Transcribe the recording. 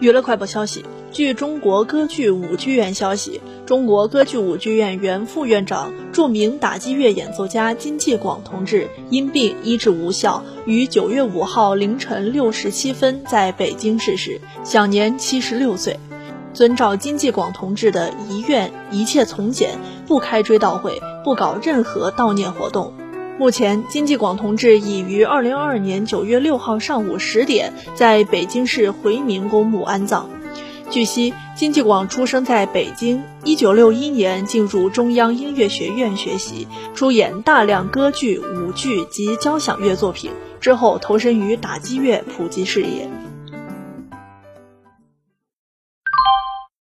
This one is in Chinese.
娱乐快报消息：据中国歌剧舞剧院消息，中国歌剧舞剧院原副院长、著名打击乐演奏家金继广同志因病医治无效，于九月五号凌晨六时七分在北京逝世，享年七十六岁。遵照金继广同志的遗愿，一切从简，不开追悼会，不搞任何悼念活动。目前，金继广同志已于二零二二年九月六号上午十点在北京市回民公墓安葬。据悉，金继广出生在北京，一九六一年进入中央音乐学院学习，出演大量歌剧、舞剧及交响乐作品，之后投身于打击乐普及事业。